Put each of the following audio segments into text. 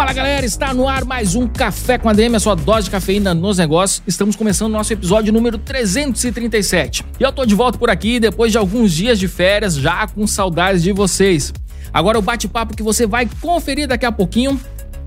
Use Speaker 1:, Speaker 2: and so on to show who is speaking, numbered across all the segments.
Speaker 1: Fala galera, está no ar mais um Café com a DM, a sua dose de cafeína nos negócios. Estamos começando nosso episódio número 337. E eu tô de volta por aqui depois de alguns dias de férias, já com saudades de vocês. Agora o bate-papo que você vai conferir daqui a pouquinho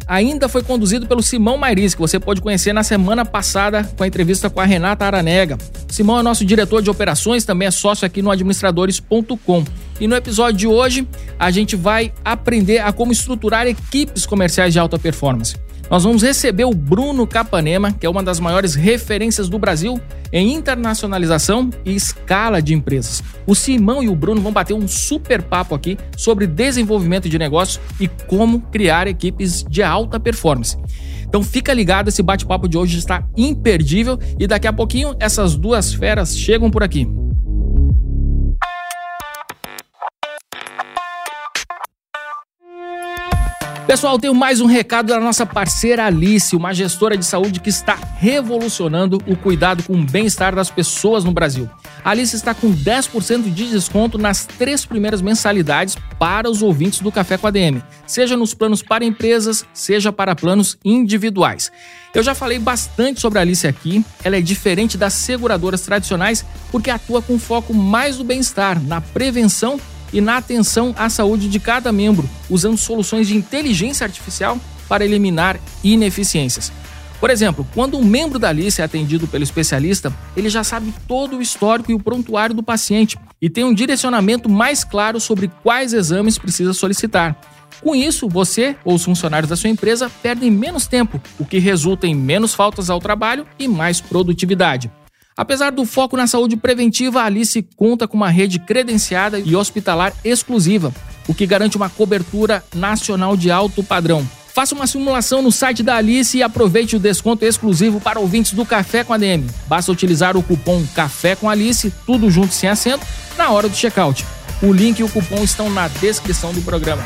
Speaker 1: ainda foi conduzido pelo Simão Mairis, que você pode conhecer na semana passada com a entrevista com a Renata Aranega. Simão é nosso diretor de operações, também é sócio aqui no administradores.com. E no episódio de hoje, a gente vai aprender a como estruturar equipes comerciais de alta performance. Nós vamos receber o Bruno Capanema, que é uma das maiores referências do Brasil em internacionalização e escala de empresas. O Simão e o Bruno vão bater um super papo aqui sobre desenvolvimento de negócios e como criar equipes de alta performance. Então fica ligado, esse bate-papo de hoje está imperdível e daqui a pouquinho essas duas feras chegam por aqui. Pessoal, tenho mais um recado da nossa parceira Alice, uma gestora de saúde que está revolucionando o cuidado com o bem-estar das pessoas no Brasil. A Alice está com 10% de desconto nas três primeiras mensalidades para os ouvintes do Café com a DM, seja nos planos para empresas, seja para planos individuais. Eu já falei bastante sobre a Alice aqui, ela é diferente das seguradoras tradicionais porque atua com foco mais no bem-estar, na prevenção e na atenção à saúde de cada membro, usando soluções de inteligência artificial para eliminar ineficiências. Por exemplo, quando um membro da Alice é atendido pelo especialista, ele já sabe todo o histórico e o prontuário do paciente e tem um direcionamento mais claro sobre quais exames precisa solicitar. Com isso, você ou os funcionários da sua empresa perdem menos tempo, o que resulta em menos faltas ao trabalho e mais produtividade. Apesar do foco na saúde preventiva, a Alice conta com uma rede credenciada e hospitalar exclusiva, o que garante uma cobertura nacional de alto padrão. Faça uma simulação no site da Alice e aproveite o desconto exclusivo para ouvintes do Café com a DM. Basta utilizar o cupom Café com Alice, tudo junto sem acento, na hora do checkout. O link e o cupom estão na descrição do programa.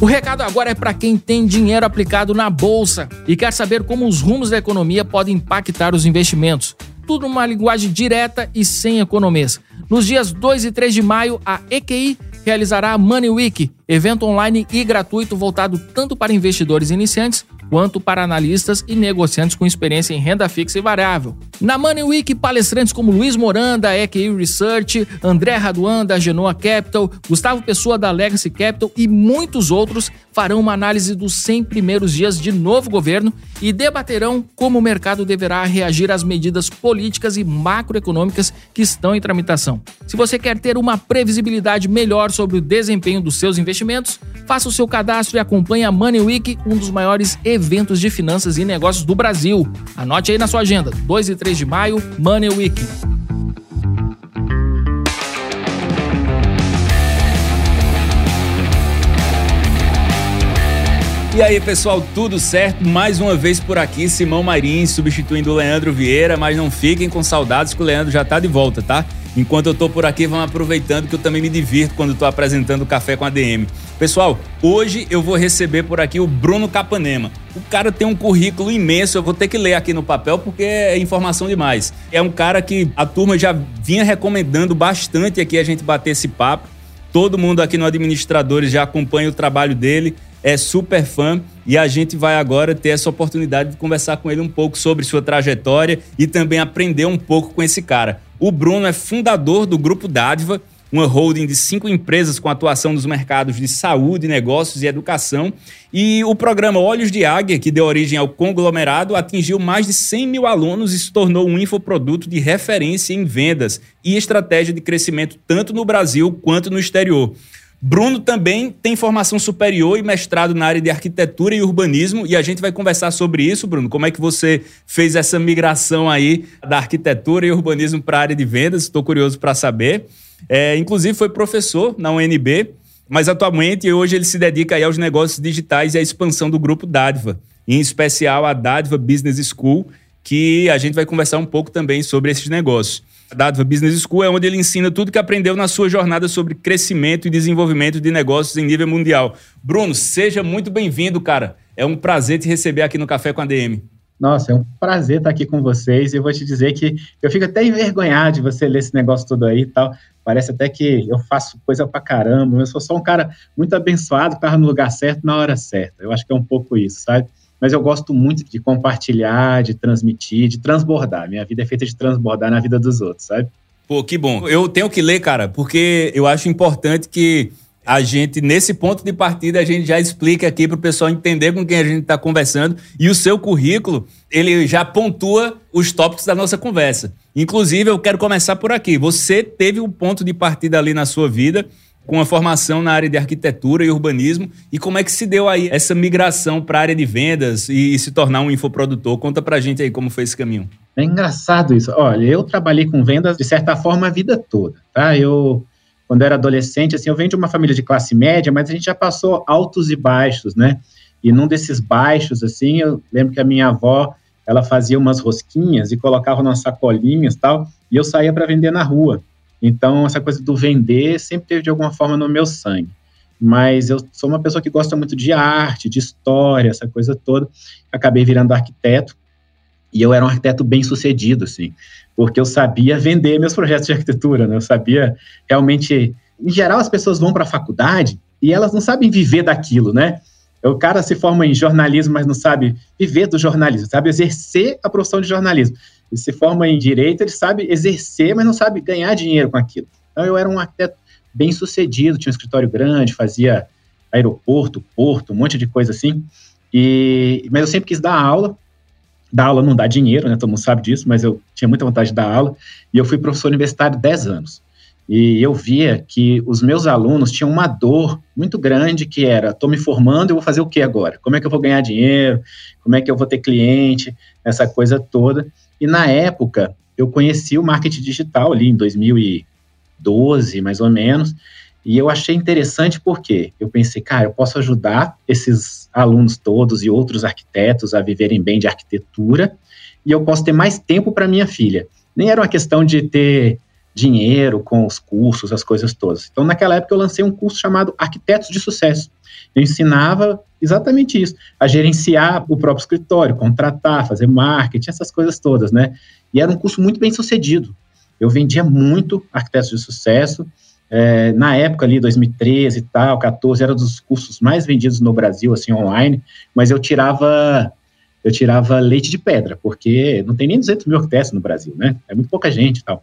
Speaker 1: O recado agora é para quem tem dinheiro aplicado na bolsa e quer saber como os rumos da economia podem impactar os investimentos. Tudo numa linguagem direta e sem economias. Nos dias 2 e 3 de maio, a EQI realizará a Money Week, evento online e gratuito voltado tanto para investidores iniciantes quanto para analistas e negociantes com experiência em renda fixa e variável. Na Money Week, palestrantes como Luiz Moranda, da EQI Research, André Raduan, da Genoa Capital, Gustavo Pessoa, da Legacy Capital e muitos outros farão uma análise dos 100 primeiros dias de novo governo e debaterão como o mercado deverá reagir às medidas políticas e macroeconômicas que estão em tramitação. Se você quer ter uma previsibilidade melhor sobre o desempenho dos seus investimentos, faça o seu cadastro e acompanhe a Money Week, um dos maiores eventos de finanças e negócios do Brasil. Anote aí na sua agenda, 2 e 3 3 de maio, Money Week.
Speaker 2: E aí, pessoal, tudo certo? Mais uma vez por aqui, Simão Marins substituindo o Leandro Vieira, mas não fiquem com saudades que o Leandro já tá de volta, tá? Enquanto eu tô por aqui, vão aproveitando que eu também me divirto quando tô apresentando o Café com a DM. Pessoal, hoje eu vou receber por aqui o Bruno Capanema. O cara tem um currículo imenso, eu vou ter que ler aqui no papel porque é informação demais. É um cara que a turma já vinha recomendando bastante aqui a gente bater esse papo. Todo mundo aqui no Administradores já acompanha o trabalho dele, é super fã e a gente vai agora ter essa oportunidade de conversar com ele um pouco sobre sua trajetória e também aprender um pouco com esse cara. O Bruno é fundador do Grupo Dádiva, uma holding de cinco empresas com atuação nos mercados de saúde, negócios e educação. E o programa Olhos de Águia, que deu origem ao conglomerado, atingiu mais de 100 mil alunos e se tornou um infoproduto de referência em vendas e estratégia de crescimento tanto no Brasil quanto no exterior. Bruno também tem formação superior e mestrado na área de arquitetura e urbanismo e a gente vai conversar sobre isso, Bruno. Como é que você fez essa migração aí da arquitetura e urbanismo para a área de vendas? Estou curioso para saber. É, inclusive foi professor na UNB Mas atualmente, hoje, ele se dedica aí aos negócios digitais e à expansão do grupo Dádiva, em especial a Dádiva Business School, que a gente vai conversar um pouco também sobre esses negócios. A Dádiva Business School é onde ele ensina tudo que aprendeu na sua jornada sobre crescimento e desenvolvimento de negócios em nível mundial. Bruno, seja muito bem-vindo, cara. É um prazer te receber aqui no Café com a DM.
Speaker 3: Nossa, é um prazer estar aqui com vocês. E eu vou te dizer que eu fico até envergonhado de você ler esse negócio todo aí e tal. Parece até que eu faço coisa pra caramba. Eu sou só um cara muito abençoado, que estava no lugar certo na hora certa. Eu acho que é um pouco isso, sabe? Mas eu gosto muito de compartilhar, de transmitir, de transbordar. Minha vida é feita de transbordar na vida dos outros, sabe?
Speaker 2: Pô, que bom. Eu tenho que ler, cara, porque eu acho importante que a gente, nesse ponto de partida, a gente já explica aqui para o pessoal entender com quem a gente está conversando. E o seu currículo, ele já pontua os tópicos da nossa conversa. Inclusive, eu quero começar por aqui. Você teve um ponto de partida ali na sua vida com a formação na área de arquitetura e urbanismo. E como é que se deu aí essa migração para a área de vendas e, e, se tornar um infoprodutor? Conta para a gente aí como foi esse caminho.
Speaker 3: É engraçado isso. Olha, eu trabalhei com vendas de certa forma a vida toda, tá? Eu quando era adolescente, assim, eu venho de uma família de classe média, mas a gente já passou altos e baixos, né? E num desses baixos, assim, eu lembro que a minha avó, ela fazia umas rosquinhas e colocava nas sacolinhas tal, e eu saía para vender na rua. Então, essa coisa do vender sempre teve de alguma forma no meu sangue. Mas eu sou uma pessoa que gosta muito de arte, de história, essa coisa toda. Acabei virando arquiteto, e eu era um arquiteto bem sucedido, assim porque eu sabia vender meus projetos de arquitetura, né? Eu sabia realmente. Em geral, as pessoas vão para a faculdade e elas não sabem viver daquilo, né? O cara se forma em jornalismo, mas não sabe viver do jornalismo, sabe exercer a profissão de jornalismo. Ele se forma em direito, ele sabe exercer, mas não sabe ganhar dinheiro com aquilo. Então, eu era um arquiteto bem sucedido, tinha um escritório grande, fazia aeroporto, porto, um monte de coisa assim. E, mas eu sempre quis dar aula, dar aula não dá dinheiro, né? Todo mundo sabe disso, mas eu tinha muita vontade de dar aula e eu fui professor universitário 10 anos. E eu via que os meus alunos tinham uma dor muito grande que era, estou me formando, eu vou fazer o que agora? Como é que eu vou ganhar dinheiro? Como é que eu vou ter cliente? Essa coisa toda. E na época, eu conheci o marketing digital ali em 2012, mais ou menos, e eu achei interessante porque eu pensei, cara, eu posso ajudar esses alunos todos e outros arquitetos a viverem bem de arquitetura e eu posso ter mais tempo para minha filha. Nem era uma questão de ter dinheiro com os cursos, as coisas todas. Então, naquela época, eu lancei um curso chamado Arquitetos de Sucesso. Eu ensinava exatamente isso, a gerenciar o próprio escritório, contratar, fazer marketing, essas coisas todas, né? E era um curso muito bem sucedido. Eu vendia muito arquitetos de sucesso, é, na época ali, 2013 e tal, 14, era dos cursos mais vendidos no Brasil, assim, online, mas eu tirava eu tirava leite de pedra, porque não tem nem 200 mil arquitetos no Brasil, né? É muito pouca gente e tal.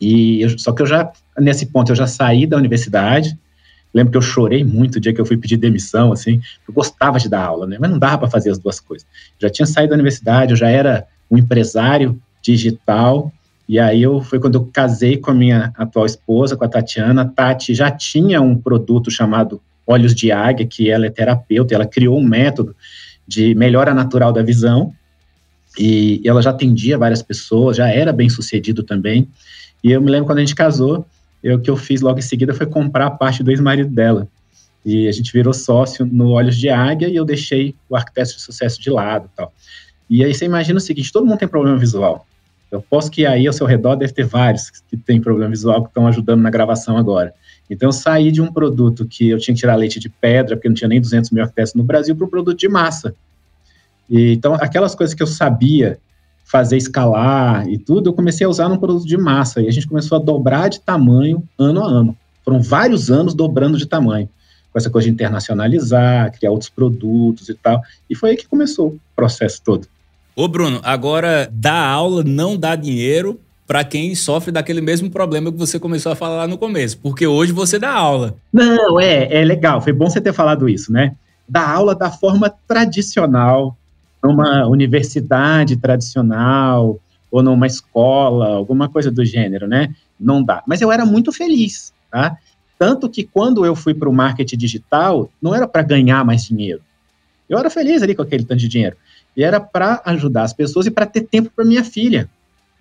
Speaker 3: E só que eu já, nesse ponto, eu já saí da universidade, lembro que eu chorei muito o dia que eu fui pedir demissão, assim, eu gostava de dar aula, né? Mas não dava para fazer as duas coisas. já tinha saído da universidade, eu já era um empresário digital, e aí eu, foi quando eu casei com a minha atual esposa, com a Tatiana. A Tati já tinha um produto chamado Olhos de Águia, que ela é terapeuta, ela criou um método de melhora natural da visão, e ela já atendia várias pessoas, já era bem sucedido também. E eu me lembro quando a gente casou, eu, o que eu fiz logo em seguida foi comprar a parte do ex-marido dela. E a gente virou sócio no Olhos de Águia e eu deixei o arquiteto de sucesso de lado tal. E aí você imagina o seguinte, todo mundo tem problema visual. Eu posso que aí ao seu redor deve ter vários que têm problema visual que estão ajudando na gravação agora. Então, eu saí de um produto que eu tinha que tirar leite de pedra, porque não tinha nem 200 mil arquitetos no Brasil, para um produto de massa. E, então, aquelas coisas que eu sabia fazer escalar e tudo, eu comecei a usar num produto de massa. E a gente começou a dobrar de tamanho ano a ano. Foram vários anos dobrando de tamanho. Com essa coisa de internacionalizar, criar outros produtos e tal. E foi aí que começou o processo todo.
Speaker 2: Ô, Bruno, agora dar aula não dá dinheiro para quem sofre daquele mesmo problema que você começou a falar lá no começo, porque hoje você dá aula.
Speaker 3: Não, é, é legal, foi bom você ter falado isso, né? Dar aula da forma tradicional, numa universidade tradicional, ou numa escola, alguma coisa do gênero, né? Não dá. Mas eu era muito feliz, tá? Tanto que quando eu fui para o marketing digital, não era para ganhar mais dinheiro. Eu era feliz ali com aquele tanto de dinheiro. E era para ajudar as pessoas e para ter tempo para minha filha.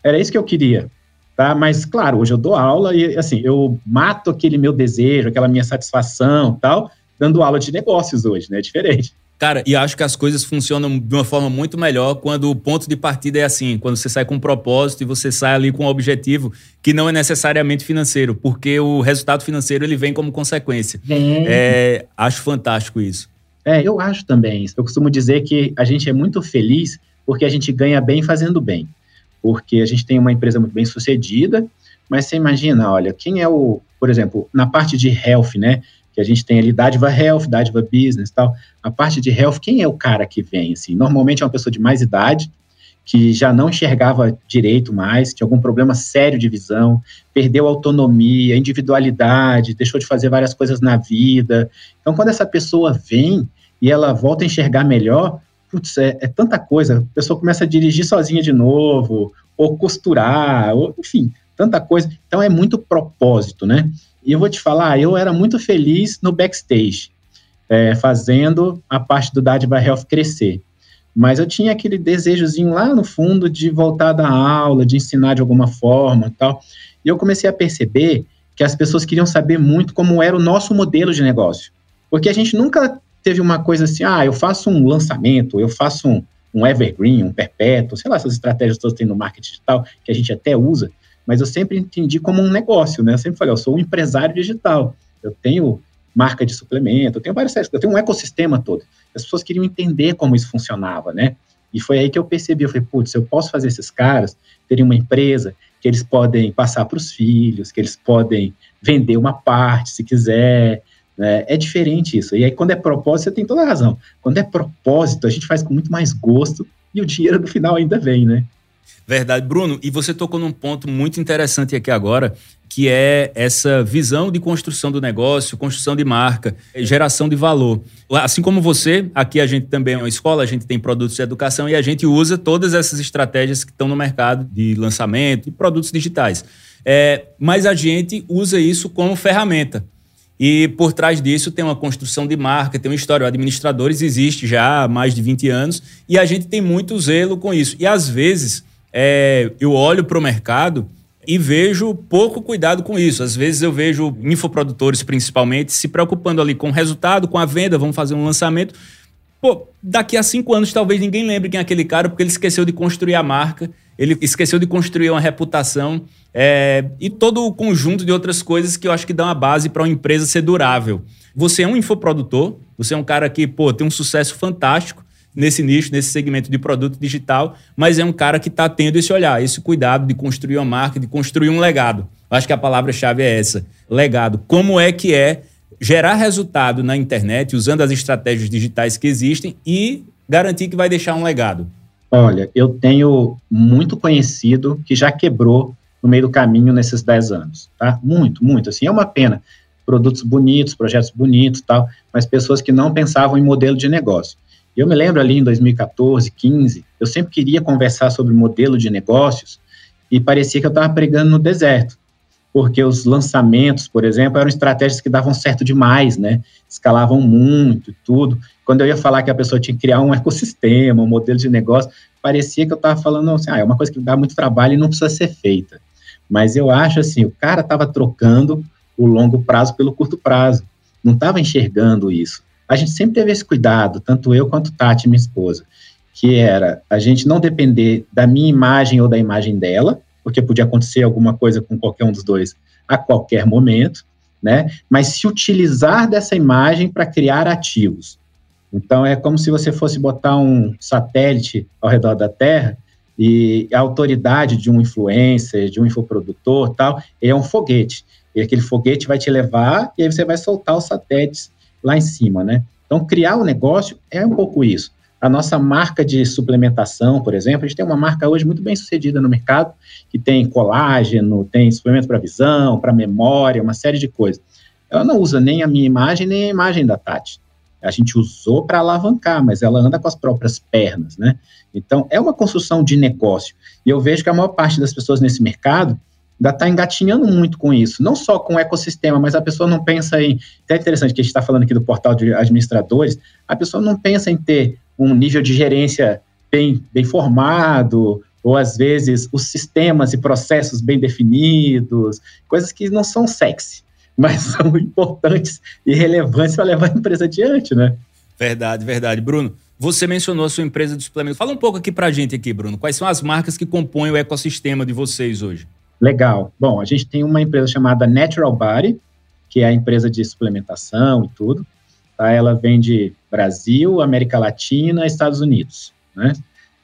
Speaker 3: Era isso que eu queria. tá? Mas, claro, hoje eu dou aula e, assim, eu mato aquele meu desejo, aquela minha satisfação tal, dando aula de negócios hoje, né? É diferente.
Speaker 2: Cara, e acho que as coisas funcionam de uma forma muito melhor quando o ponto de partida é assim, quando você sai com um propósito e você sai ali com um objetivo que não é necessariamente financeiro, porque o resultado financeiro ele vem como consequência. É, acho fantástico isso.
Speaker 3: É, eu acho também. Eu costumo dizer que a gente é muito feliz porque a gente ganha bem fazendo bem. Porque a gente tem uma empresa muito bem sucedida, mas você imagina, olha, quem é o, por exemplo, na parte de health, né? Que a gente tem ali dádiva health, dádiva business tal. A parte de health, quem é o cara que vem? Assim? Normalmente é uma pessoa de mais idade, que já não enxergava direito mais, tinha algum problema sério de visão, perdeu autonomia, individualidade, deixou de fazer várias coisas na vida. Então, quando essa pessoa vem e ela volta a enxergar melhor, putz, é, é tanta coisa. A pessoa começa a dirigir sozinha de novo, ou costurar, ou, enfim, tanta coisa. Então, é muito propósito, né? E eu vou te falar, eu era muito feliz no backstage, é, fazendo a parte do Dádiva Health crescer. Mas eu tinha aquele desejozinho lá no fundo de voltar da aula, de ensinar de alguma forma e tal. E eu comecei a perceber que as pessoas queriam saber muito como era o nosso modelo de negócio. Porque a gente nunca teve uma coisa assim, ah, eu faço um lançamento, eu faço um, um evergreen, um perpétuo, sei lá, essas estratégias todas tem no marketing digital, que a gente até usa, mas eu sempre entendi como um negócio, né? Eu sempre falei, eu sou um empresário digital, eu tenho marca de suplemento, eu tenho várias eu tenho um ecossistema todo. As pessoas queriam entender como isso funcionava, né? E foi aí que eu percebi, eu falei, putz, eu posso fazer esses caras terem uma empresa que eles podem passar para os filhos, que eles podem vender uma parte, se quiser, né? É diferente isso. E aí, quando é propósito, você tem toda a razão. Quando é propósito, a gente faz com muito mais gosto e o dinheiro no final ainda vem, né?
Speaker 2: Verdade. Bruno, e você tocou num ponto muito interessante aqui agora, que é essa visão de construção do negócio, construção de marca, geração de valor. Assim como você, aqui a gente também é uma escola, a gente tem produtos de educação e a gente usa todas essas estratégias que estão no mercado de lançamento e produtos digitais. É, mas a gente usa isso como ferramenta. E por trás disso tem uma construção de marca, tem uma história. O Administradores existe já há mais de 20 anos e a gente tem muito zelo com isso. E às vezes é, eu olho para o mercado e vejo pouco cuidado com isso. Às vezes eu vejo infoprodutores, principalmente, se preocupando ali com o resultado, com a venda, vamos fazer um lançamento. Pô, daqui a cinco anos talvez ninguém lembre quem é aquele cara, porque ele esqueceu de construir a marca, ele esqueceu de construir uma reputação é, e todo o conjunto de outras coisas que eu acho que dão a base para uma empresa ser durável. Você é um infoprodutor, você é um cara que, pô, tem um sucesso fantástico, nesse nicho, nesse segmento de produto digital, mas é um cara que está tendo esse olhar, esse cuidado de construir uma marca, de construir um legado. Acho que a palavra-chave é essa: legado. Como é que é gerar resultado na internet usando as estratégias digitais que existem e garantir que vai deixar um legado?
Speaker 3: Olha, eu tenho muito conhecido que já quebrou no meio do caminho nesses 10 anos, tá? Muito, muito. Assim, é uma pena. Produtos bonitos, projetos bonitos tal, mas pessoas que não pensavam em modelo de negócio. Eu me lembro ali em 2014, 15, eu sempre queria conversar sobre modelo de negócios e parecia que eu estava pregando no deserto, porque os lançamentos, por exemplo, eram estratégias que davam certo demais, né? Escalavam muito e tudo. Quando eu ia falar que a pessoa tinha que criar um ecossistema, um modelo de negócio, parecia que eu estava falando assim, ah, é uma coisa que dá muito trabalho e não precisa ser feita. Mas eu acho assim, o cara estava trocando o longo prazo pelo curto prazo, não estava enxergando isso a gente sempre teve esse cuidado, tanto eu quanto Tati, minha esposa, que era a gente não depender da minha imagem ou da imagem dela, porque podia acontecer alguma coisa com qualquer um dos dois a qualquer momento, né? Mas se utilizar dessa imagem para criar ativos. Então é como se você fosse botar um satélite ao redor da Terra e a autoridade de um influencer, de um infoprodutor, tal, é um foguete. E aquele foguete vai te levar e aí você vai soltar os satélites lá em cima, né? Então, criar o um negócio é um pouco isso. A nossa marca de suplementação, por exemplo, a gente tem uma marca hoje muito bem sucedida no mercado, que tem colágeno, tem suplemento para visão, para memória, uma série de coisas. Ela não usa nem a minha imagem, nem a imagem da Tati. A gente usou para alavancar, mas ela anda com as próprias pernas, né? Então, é uma construção de negócio. E eu vejo que a maior parte das pessoas nesse mercado ainda está engatinhando muito com isso, não só com o ecossistema, mas a pessoa não pensa em. É interessante que a gente está falando aqui do portal de administradores, a pessoa não pensa em ter um nível de gerência bem, bem formado, ou às vezes os sistemas e processos bem definidos, coisas que não são sexy, mas são importantes e relevantes para levar a empresa adiante, né?
Speaker 2: Verdade, verdade. Bruno, você mencionou a sua empresa de suplementos. Fala um pouco aqui para a gente aqui, Bruno. Quais são as marcas que compõem o ecossistema de vocês hoje?
Speaker 3: Legal. Bom, a gente tem uma empresa chamada Natural Body, que é a empresa de suplementação e tudo. Tá? Ela vende Brasil, América Latina, Estados Unidos. Né?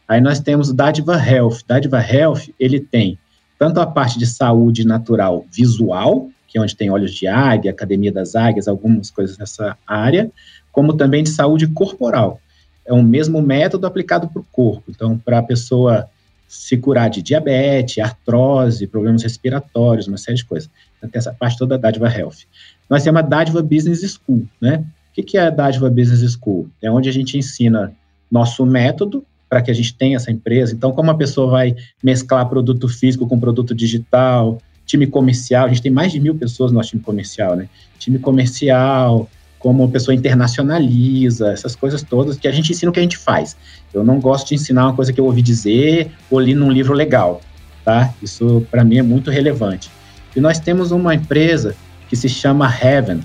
Speaker 3: Aí nós temos o Dádiva Health. Dádiva Health, ele tem tanto a parte de saúde natural visual, que é onde tem olhos de águia, Academia das Águias, algumas coisas nessa área, como também de saúde corporal. É o mesmo método aplicado para o corpo. Então, para a pessoa se curar de diabetes, artrose, problemas respiratórios, uma série de coisas. Então, tem essa parte toda da Dádiva Health. Nós temos a Dádiva Business School, né? O que é a Dádiva Business School? É onde a gente ensina nosso método para que a gente tenha essa empresa. Então, como a pessoa vai mesclar produto físico com produto digital, time comercial, a gente tem mais de mil pessoas no nosso time comercial, né? Time comercial, como a pessoa internacionaliza, essas coisas todas, que a gente ensina o que a gente faz. Eu não gosto de ensinar uma coisa que eu ouvi dizer ou li num livro legal, tá? Isso, para mim, é muito relevante. E nós temos uma empresa que se chama Heaven,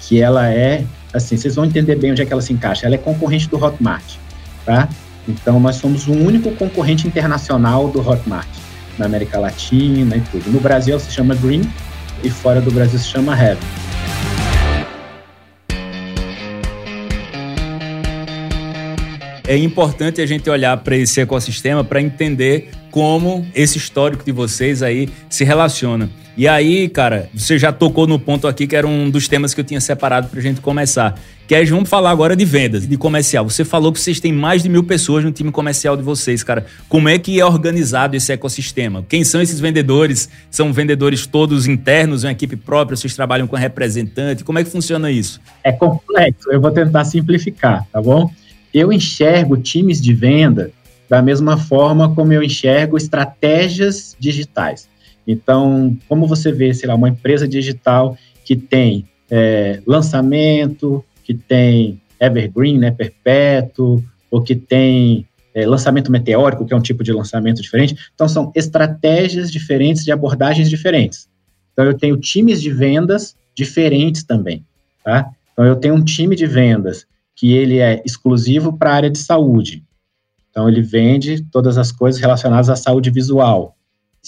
Speaker 3: que ela é, assim, vocês vão entender bem onde é que ela se encaixa. Ela é concorrente do Hotmart, tá? Então, nós somos o único concorrente internacional do Hotmart, na América Latina e tudo. No Brasil se chama Green e fora do Brasil se chama Heaven.
Speaker 2: É importante a gente olhar para esse ecossistema para entender como esse histórico de vocês aí se relaciona. E aí, cara, você já tocou no ponto aqui que era um dos temas que eu tinha separado para a gente começar. Que é, vamos falar agora de vendas, de comercial. Você falou que vocês têm mais de mil pessoas no time comercial de vocês, cara. Como é que é organizado esse ecossistema? Quem são esses vendedores? São vendedores todos internos, uma equipe própria? Vocês trabalham com representante? Como é que funciona isso?
Speaker 3: É complexo, eu vou tentar simplificar, tá bom? Eu enxergo times de venda da mesma forma como eu enxergo estratégias digitais. Então, como você vê, sei lá, uma empresa digital que tem é, lançamento, que tem evergreen, né, perpétuo, ou que tem é, lançamento meteórico, que é um tipo de lançamento diferente. Então, são estratégias diferentes de abordagens diferentes. Então, eu tenho times de vendas diferentes também, tá? Então, eu tenho um time de vendas que ele é exclusivo para a área de saúde. Então, ele vende todas as coisas relacionadas à saúde visual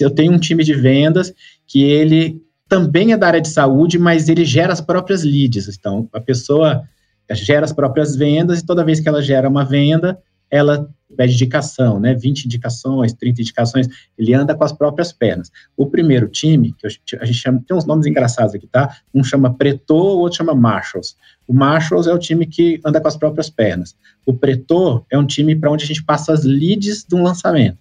Speaker 3: eu tenho um time de vendas que ele também é da área de saúde, mas ele gera as próprias leads. Então, a pessoa gera as próprias vendas e toda vez que ela gera uma venda, ela pede indicação, né? 20 indicações, 30 indicações, ele anda com as próprias pernas. O primeiro time, que a gente chama, tem uns nomes engraçados aqui, tá? Um chama Pretor, o outro chama Marshalls. O Marshalls é o time que anda com as próprias pernas. O Pretor é um time para onde a gente passa as leads de um lançamento.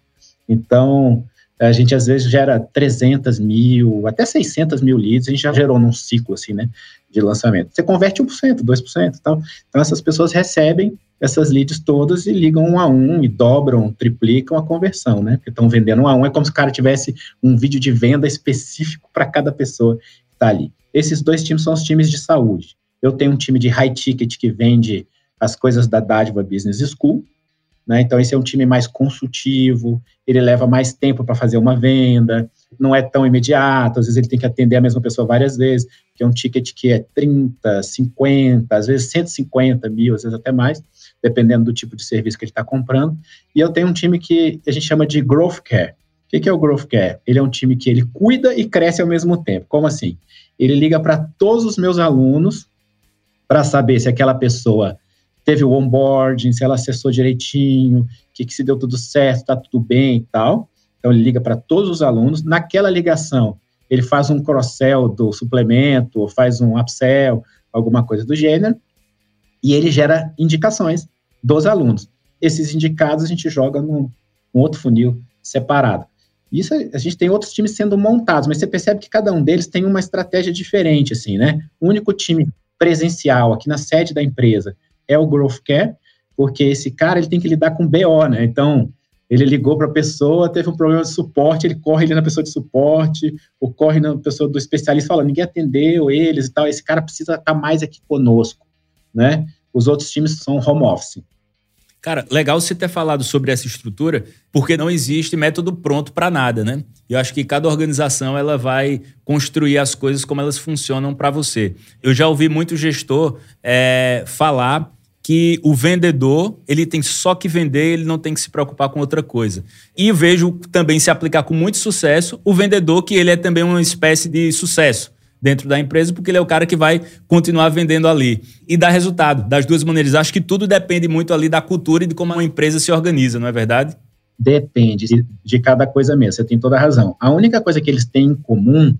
Speaker 3: Então, a gente às vezes gera 300 mil, até 600 mil leads, a gente já gerou num ciclo assim, né, de lançamento. Você converte 1%, 2%, tal. Então essas pessoas recebem essas leads todas e ligam um a um e dobram, triplicam a conversão, né? Porque estão vendendo um a um, é como se o cara tivesse um vídeo de venda específico para cada pessoa que está ali. Esses dois times são os times de saúde. Eu tenho um time de high ticket que vende as coisas da Dádiva Business School, né? Então, esse é um time mais consultivo, ele leva mais tempo para fazer uma venda, não é tão imediato, às vezes ele tem que atender a mesma pessoa várias vezes, que é um ticket que é 30, 50, às vezes 150 mil, às vezes até mais, dependendo do tipo de serviço que ele está comprando. E eu tenho um time que a gente chama de Growth Care. O que é o Growth Care? Ele é um time que ele cuida e cresce ao mesmo tempo. Como assim? Ele liga para todos os meus alunos para saber se aquela pessoa teve o onboarding, se ela acessou direitinho, que, que se deu tudo certo, está tudo bem e tal. Então, ele liga para todos os alunos. Naquela ligação, ele faz um cross-sell do suplemento, ou faz um upsell, alguma coisa do gênero, e ele gera indicações dos alunos. Esses indicados a gente joga num, num outro funil separado. Isso a gente tem outros times sendo montados, mas você percebe que cada um deles tem uma estratégia diferente, assim, né? O único time presencial aqui na sede da empresa é o Growth Care, porque esse cara ele tem que lidar com BO, né? Então, ele ligou para a pessoa, teve um problema de suporte, ele corre ali na pessoa de suporte, ou corre na pessoa do especialista, fala, ninguém atendeu eles e tal, esse cara precisa estar tá mais aqui conosco, né? Os outros times são home office.
Speaker 2: Cara, legal você ter falado sobre essa estrutura, porque não existe método pronto para nada, né? Eu acho que cada organização ela vai construir as coisas como elas funcionam para você. Eu já ouvi muito gestor é, falar que o vendedor ele tem só que vender, ele não tem que se preocupar com outra coisa. E vejo também se aplicar com muito sucesso o vendedor que ele é também uma espécie de sucesso dentro da empresa, porque ele é o cara que vai continuar vendendo ali e dar resultado das duas maneiras. Acho que tudo depende muito ali da cultura e de como uma empresa se organiza, não é verdade?
Speaker 3: Depende de cada coisa mesmo, você tem toda a razão. A única coisa que eles têm em comum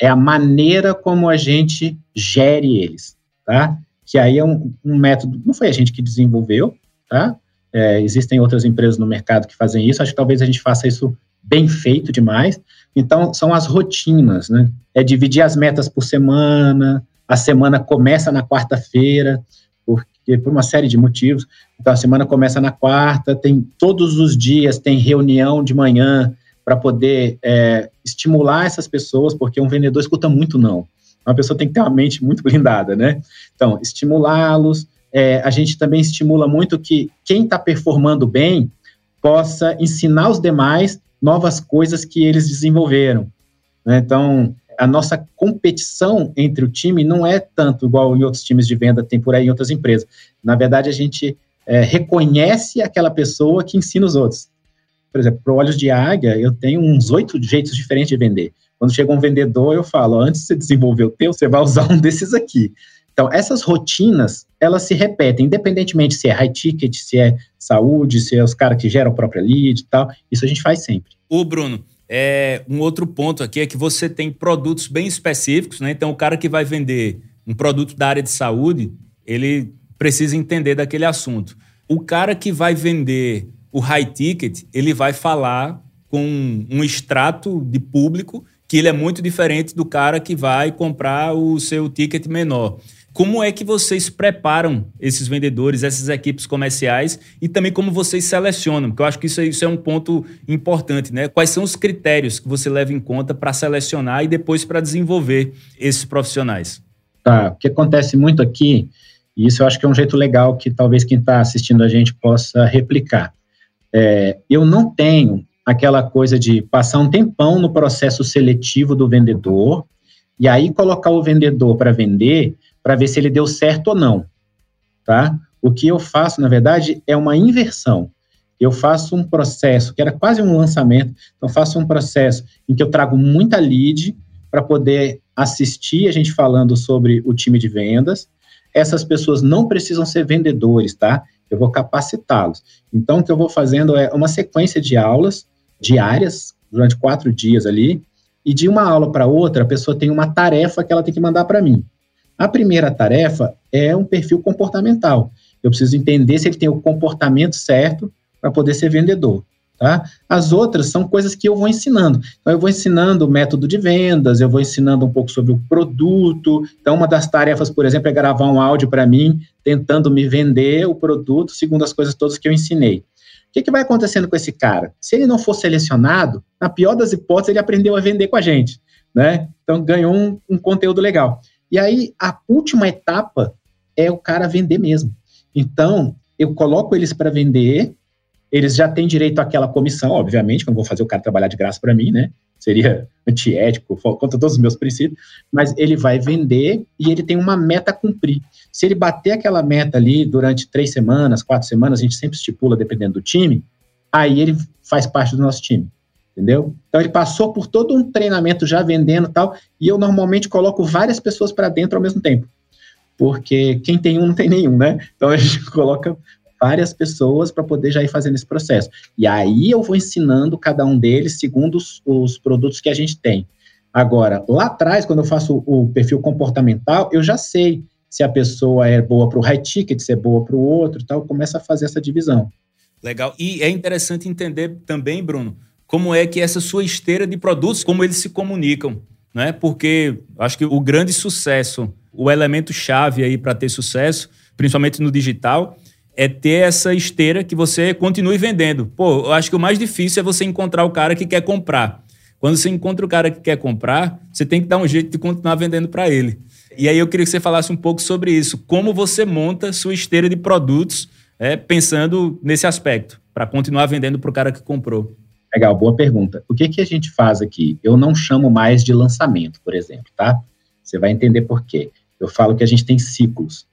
Speaker 3: é a maneira como a gente gere eles, tá? Que aí é um, um método, não foi a gente que desenvolveu, tá? É, existem outras empresas no mercado que fazem isso, acho que talvez a gente faça isso bem feito demais. Então, são as rotinas, né? É dividir as metas por semana, a semana começa na quarta-feira, porque por uma série de motivos. Então, a semana começa na quarta, tem todos os dias tem reunião de manhã para poder é, estimular essas pessoas, porque um vendedor escuta muito não. Uma pessoa tem que ter uma mente muito blindada, né? Então, estimulá-los. É, a gente também estimula muito que quem está performando bem possa ensinar os demais novas coisas que eles desenvolveram. Né? Então, a nossa competição entre o time não é tanto igual em outros times de venda, tem por aí em outras empresas. Na verdade, a gente é, reconhece aquela pessoa que ensina os outros. Por exemplo, para Olhos de Águia, eu tenho uns oito jeitos diferentes de vender. Quando chega um vendedor, eu falo, antes de você desenvolver o teu, você vai usar um desses aqui. Então, essas rotinas, elas se repetem, independentemente se é high ticket, se é saúde, se é os caras que geram a própria lead e tal. Isso a gente faz sempre.
Speaker 2: O Bruno, é, um outro ponto aqui é que você tem produtos bem específicos, né? Então, o cara que vai vender um produto da área de saúde, ele precisa entender daquele assunto. O cara que vai vender o high ticket, ele vai falar com um extrato de público que ele é muito diferente do cara que vai comprar o seu ticket menor. Como é que vocês preparam esses vendedores, essas equipes comerciais e também como vocês selecionam? Porque eu acho que isso, é, isso é um ponto importante, né? Quais são os critérios que você leva em conta para selecionar e depois para desenvolver esses profissionais?
Speaker 3: Tá, o que acontece muito aqui, e isso eu acho que é um jeito legal que talvez quem está assistindo a gente possa replicar. É, eu não tenho aquela coisa de passar um tempão no processo seletivo do vendedor e aí colocar o vendedor para vender para ver se ele deu certo ou não, tá? O que eu faço, na verdade, é uma inversão. Eu faço um processo, que era quase um lançamento, então faço um processo em que eu trago muita lead para poder assistir a gente falando sobre o time de vendas. Essas pessoas não precisam ser vendedores, tá? Eu vou capacitá-los. Então, o que eu vou fazendo é uma sequência de aulas diárias, durante quatro dias ali, e de uma aula para outra, a pessoa tem uma tarefa que ela tem que mandar para mim. A primeira tarefa é um perfil comportamental. Eu preciso entender se ele tem o comportamento certo para poder ser vendedor. Tá? As outras são coisas que eu vou ensinando. Então, eu vou ensinando o método de vendas, eu vou ensinando um pouco sobre o produto. Então, uma das tarefas, por exemplo, é gravar um áudio para mim, tentando me vender o produto segundo as coisas todas que eu ensinei. O que, que vai acontecendo com esse cara? Se ele não for selecionado, na pior das hipóteses, ele aprendeu a vender com a gente. Né? Então, ganhou um, um conteúdo legal. E aí, a última etapa é o cara vender mesmo. Então, eu coloco eles para vender, eles já têm direito àquela comissão, obviamente, que eu não vou fazer o cara trabalhar de graça para mim, né? Seria antiético, contra todos os meus princípios, mas ele vai vender e ele tem uma meta a cumprir. Se ele bater aquela meta ali durante três semanas, quatro semanas, a gente sempre estipula, dependendo do time, aí ele faz parte do nosso time entendeu? Então ele passou por todo um treinamento já vendendo tal, e eu normalmente coloco várias pessoas para dentro ao mesmo tempo, porque quem tem um não tem nenhum, né? Então a gente coloca várias pessoas para poder já ir fazendo esse processo. E aí eu vou ensinando cada um deles segundo os, os produtos que a gente tem. Agora, lá atrás, quando eu faço o perfil comportamental, eu já sei se a pessoa é boa para o high ticket, se é boa para o outro, tal, começa a fazer essa divisão.
Speaker 2: Legal. E é interessante entender também, Bruno, como é que essa sua esteira de produtos, como eles se comunicam, né? Porque acho que o grande sucesso, o elemento chave aí para ter sucesso, principalmente no digital, é ter essa esteira que você continue vendendo. Pô, eu acho que o mais difícil é você encontrar o cara que quer comprar. Quando você encontra o cara que quer comprar, você tem que dar um jeito de continuar vendendo para ele. E aí eu queria que você falasse um pouco sobre isso. Como você monta sua esteira de produtos é pensando nesse aspecto, para continuar vendendo para o cara que comprou.
Speaker 3: Legal, boa pergunta. O que, que a gente faz aqui? Eu não chamo mais de lançamento, por exemplo, tá? Você vai entender por quê. Eu falo que a gente tem ciclos.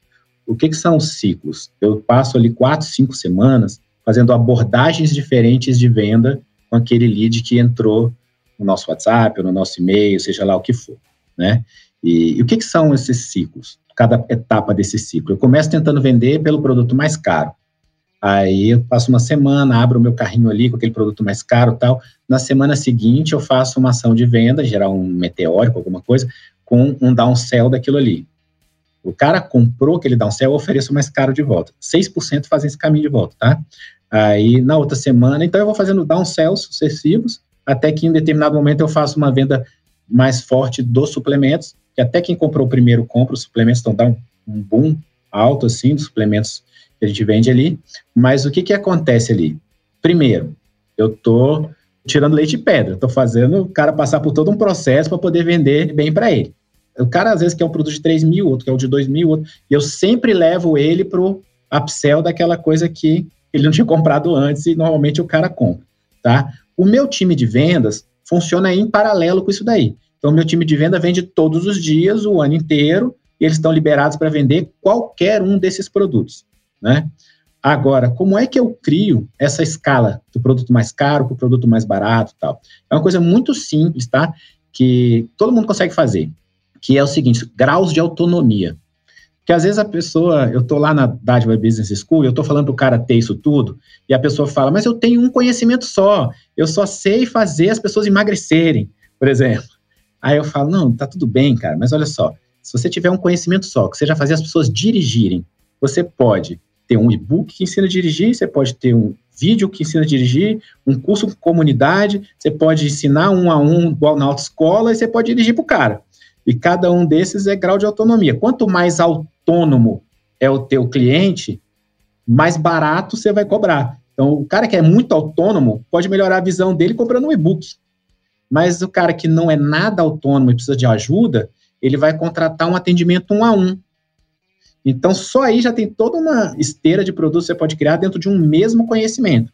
Speaker 3: O que, que são os ciclos? Eu passo ali quatro, cinco semanas fazendo abordagens diferentes de venda com aquele lead que entrou no nosso WhatsApp, no nosso e-mail, seja lá o que for, né? E, e o que, que são esses ciclos? Cada etapa desse ciclo. Eu começo tentando vender pelo produto mais caro. Aí eu passo uma semana, abro o meu carrinho ali com aquele produto mais caro tal. Na semana seguinte eu faço uma ação de venda, gerar um meteórico, alguma coisa, com um downsell daquilo ali. O cara comprou aquele downsell, eu ofereço mais caro de volta. 6% fazem esse caminho de volta, tá? Aí na outra semana, então eu vou fazendo downsells sucessivos, até que em determinado momento eu faço uma venda mais forte dos suplementos, que até quem comprou o primeiro compra os suplementos, então dá um, um boom alto assim dos suplementos a gente vende ali. Mas o que, que acontece ali? Primeiro, eu estou tirando leite de pedra, estou fazendo o cara passar por todo um processo para poder vender bem para ele. O cara às vezes quer um produto de 3 mil, outro quer o de 2 mil, outro, e eu sempre levo ele para o upsell daquela coisa que ele não tinha comprado antes e normalmente o cara compra, tá? O meu time de vendas funciona em paralelo com isso daí. Então, o meu time de venda vende todos os dias, o ano inteiro, e eles estão liberados para vender qualquer um desses produtos né? Agora, como é que eu crio essa escala do produto mais caro para o produto mais barato tal? É uma coisa muito simples, tá? Que todo mundo consegue fazer, que é o seguinte, graus de autonomia. Porque às vezes a pessoa, eu estou lá na Dádiva Business School, eu estou falando para o cara ter isso tudo, e a pessoa fala, mas eu tenho um conhecimento só, eu só sei fazer as pessoas emagrecerem, por exemplo. Aí eu falo, não, tá tudo bem, cara, mas olha só, se você tiver um conhecimento só, que seja fazer as pessoas dirigirem, você pode ter um e-book que ensina a dirigir, você pode ter um vídeo que ensina a dirigir, um curso com comunidade, você pode ensinar um a um igual na autoescola e você pode dirigir para o cara. E cada um desses é grau de autonomia. Quanto mais autônomo é o teu cliente, mais barato você vai cobrar. Então, o cara que é muito autônomo pode melhorar a visão dele comprando um e-book. Mas o cara que não é nada autônomo e precisa de ajuda, ele vai contratar um atendimento um a um. Então, só aí já tem toda uma esteira de produtos que você pode criar dentro de um mesmo conhecimento.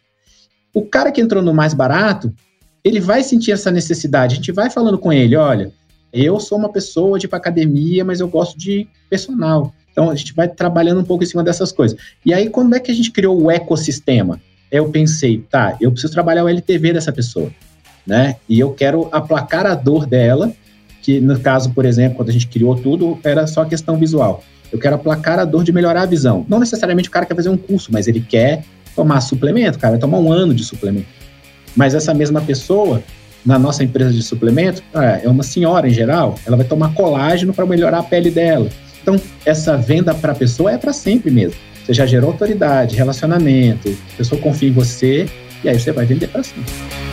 Speaker 3: O cara que entrou no mais barato, ele vai sentir essa necessidade. A gente vai falando com ele: olha, eu sou uma pessoa de ir para academia, mas eu gosto de personal. Então, a gente vai trabalhando um pouco em cima dessas coisas. E aí, quando é que a gente criou o ecossistema? Eu pensei, tá, eu preciso trabalhar o LTV dessa pessoa, né? E eu quero aplacar a dor dela, que no caso, por exemplo, quando a gente criou tudo, era só questão visual. Eu quero aplacar a dor de melhorar a visão. Não necessariamente o cara quer fazer um curso, mas ele quer tomar suplemento, cara, vai tomar um ano de suplemento. Mas essa mesma pessoa, na nossa empresa de suplemento, ah, é uma senhora em geral, ela vai tomar colágeno para melhorar a pele dela. Então, essa venda para a pessoa é para sempre mesmo. Você já gerou autoridade, relacionamento, a pessoa confia em você e aí você vai vender para sempre.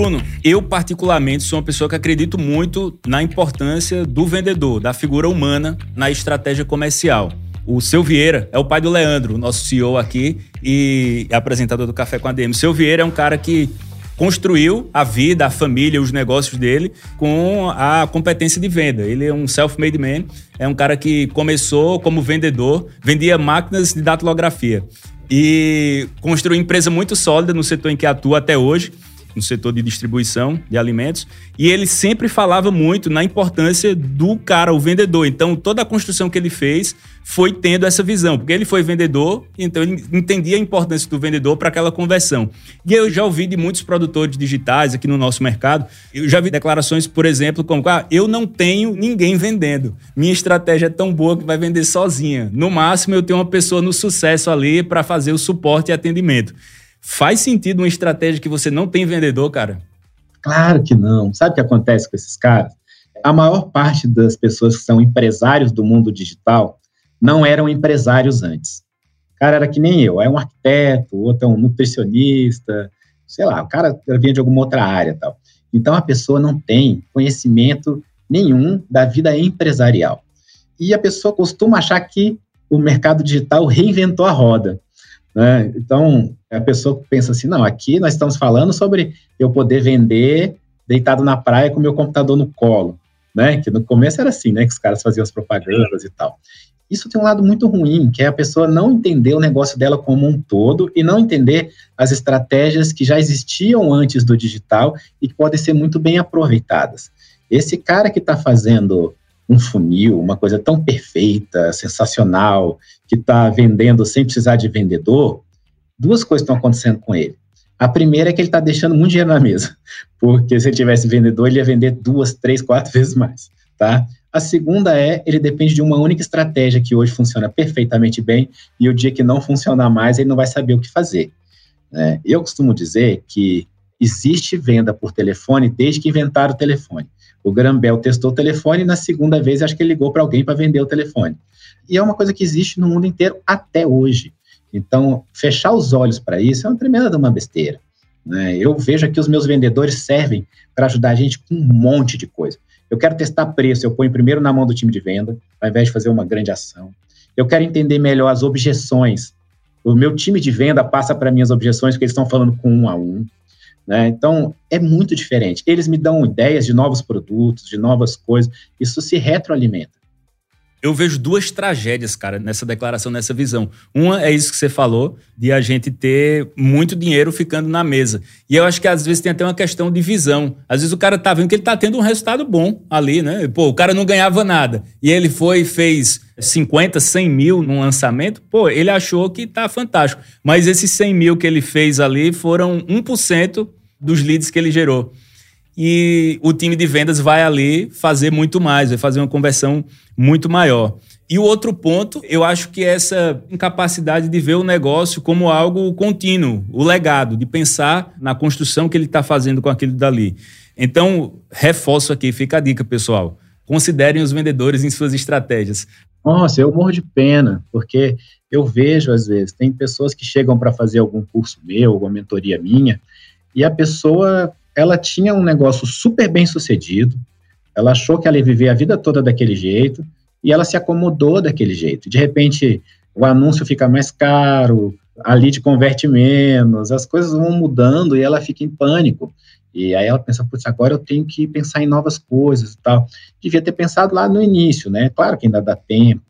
Speaker 2: Bruno, eu particularmente sou uma pessoa que acredito muito na importância do vendedor, da figura humana na estratégia comercial. O seu Vieira é o pai do Leandro, nosso CEO aqui e apresentador do Café com a DM. O seu Vieira é um cara que construiu a vida, a família, os negócios dele com a competência de venda. Ele é um self-made man, é um cara que começou como vendedor, vendia máquinas de datilografia e construiu uma empresa muito sólida no setor em que atua até hoje no setor de distribuição de alimentos, e ele sempre falava muito na importância do cara, o vendedor. Então, toda a construção que ele fez foi tendo essa visão, porque ele foi vendedor, então ele entendia a importância do vendedor para aquela conversão. E eu já ouvi de muitos produtores digitais aqui no nosso mercado, eu já vi declarações, por exemplo, como: ah, eu não tenho ninguém vendendo. Minha estratégia é tão boa que vai vender sozinha. No máximo, eu tenho uma pessoa no sucesso ali para fazer o suporte e atendimento. Faz sentido uma estratégia que você não tem vendedor, cara?
Speaker 3: Claro que não. Sabe o que acontece com esses caras? A maior parte das pessoas que são empresários do mundo digital não eram empresários antes. O cara era que nem eu, é um arquiteto, outro é um nutricionista, sei lá, o cara vinha de alguma outra área tal. Então a pessoa não tem conhecimento nenhum da vida empresarial. E a pessoa costuma achar que o mercado digital reinventou a roda. Né? Então, a pessoa pensa assim, não, aqui nós estamos falando sobre eu poder vender deitado na praia com meu computador no colo, né? Que no começo era assim, né? Que os caras faziam as propagandas e tal. isso tem um lado muito ruim, que é a pessoa não entender o negócio dela como um todo e não entender as estratégias que já existiam antes do digital e que podem ser muito bem aproveitadas. Esse cara que está fazendo um funil, uma coisa tão perfeita, sensacional, que está vendendo sem precisar de vendedor, duas coisas estão acontecendo com ele. A primeira é que ele está deixando muito dinheiro na mesa, porque se ele tivesse vendedor, ele ia vender duas, três, quatro vezes mais, tá? A segunda é, ele depende de uma única estratégia que hoje funciona perfeitamente bem, e o dia que não funcionar mais, ele não vai saber o que fazer. Né? Eu costumo dizer que existe venda por telefone desde que inventaram o telefone. O Grambel testou o telefone e na segunda vez acho que ele ligou para alguém para vender o telefone. E é uma coisa que existe no mundo inteiro até hoje. Então, fechar os olhos para isso é uma tremenda uma besteira. Né? Eu vejo que os meus vendedores servem para ajudar a gente com um monte de coisa. Eu quero testar preço, eu ponho primeiro na mão do time de venda, ao invés de fazer uma grande ação. Eu quero entender melhor as objeções. O meu time de venda passa para mim as objeções, porque eles estão falando com um a um. Né? Então, é muito diferente. Eles me dão ideias de novos produtos, de novas coisas. Isso se retroalimenta.
Speaker 2: Eu vejo duas tragédias, cara, nessa declaração, nessa visão. Uma é isso que você falou, de a gente ter muito dinheiro ficando na mesa. E eu acho que às vezes tem até uma questão de visão. Às vezes o cara tá vendo que ele tá tendo um resultado bom ali, né? Pô, o cara não ganhava nada. E ele foi e fez 50, 100 mil num lançamento, pô, ele achou que tá fantástico. Mas esses 100 mil que ele fez ali foram 1% dos leads que ele gerou. E o time de vendas vai ali fazer muito mais, vai fazer uma conversão muito maior. E o outro ponto, eu acho que essa incapacidade de ver o negócio como algo contínuo, o legado, de pensar na construção que ele está fazendo com aquilo dali. Então, reforço aqui, fica a dica, pessoal. Considerem os vendedores em suas estratégias.
Speaker 3: Nossa, eu morro de pena, porque eu vejo, às vezes, tem pessoas que chegam para fazer algum curso meu, alguma mentoria minha, e a pessoa, ela tinha um negócio super bem sucedido, ela achou que ela ia viver a vida toda daquele jeito, e ela se acomodou daquele jeito. De repente, o anúncio fica mais caro, a lead converte menos, as coisas vão mudando e ela fica em pânico. E aí ela pensa, putz, agora eu tenho que pensar em novas coisas e tal. Devia ter pensado lá no início, né? Claro que ainda dá tempo,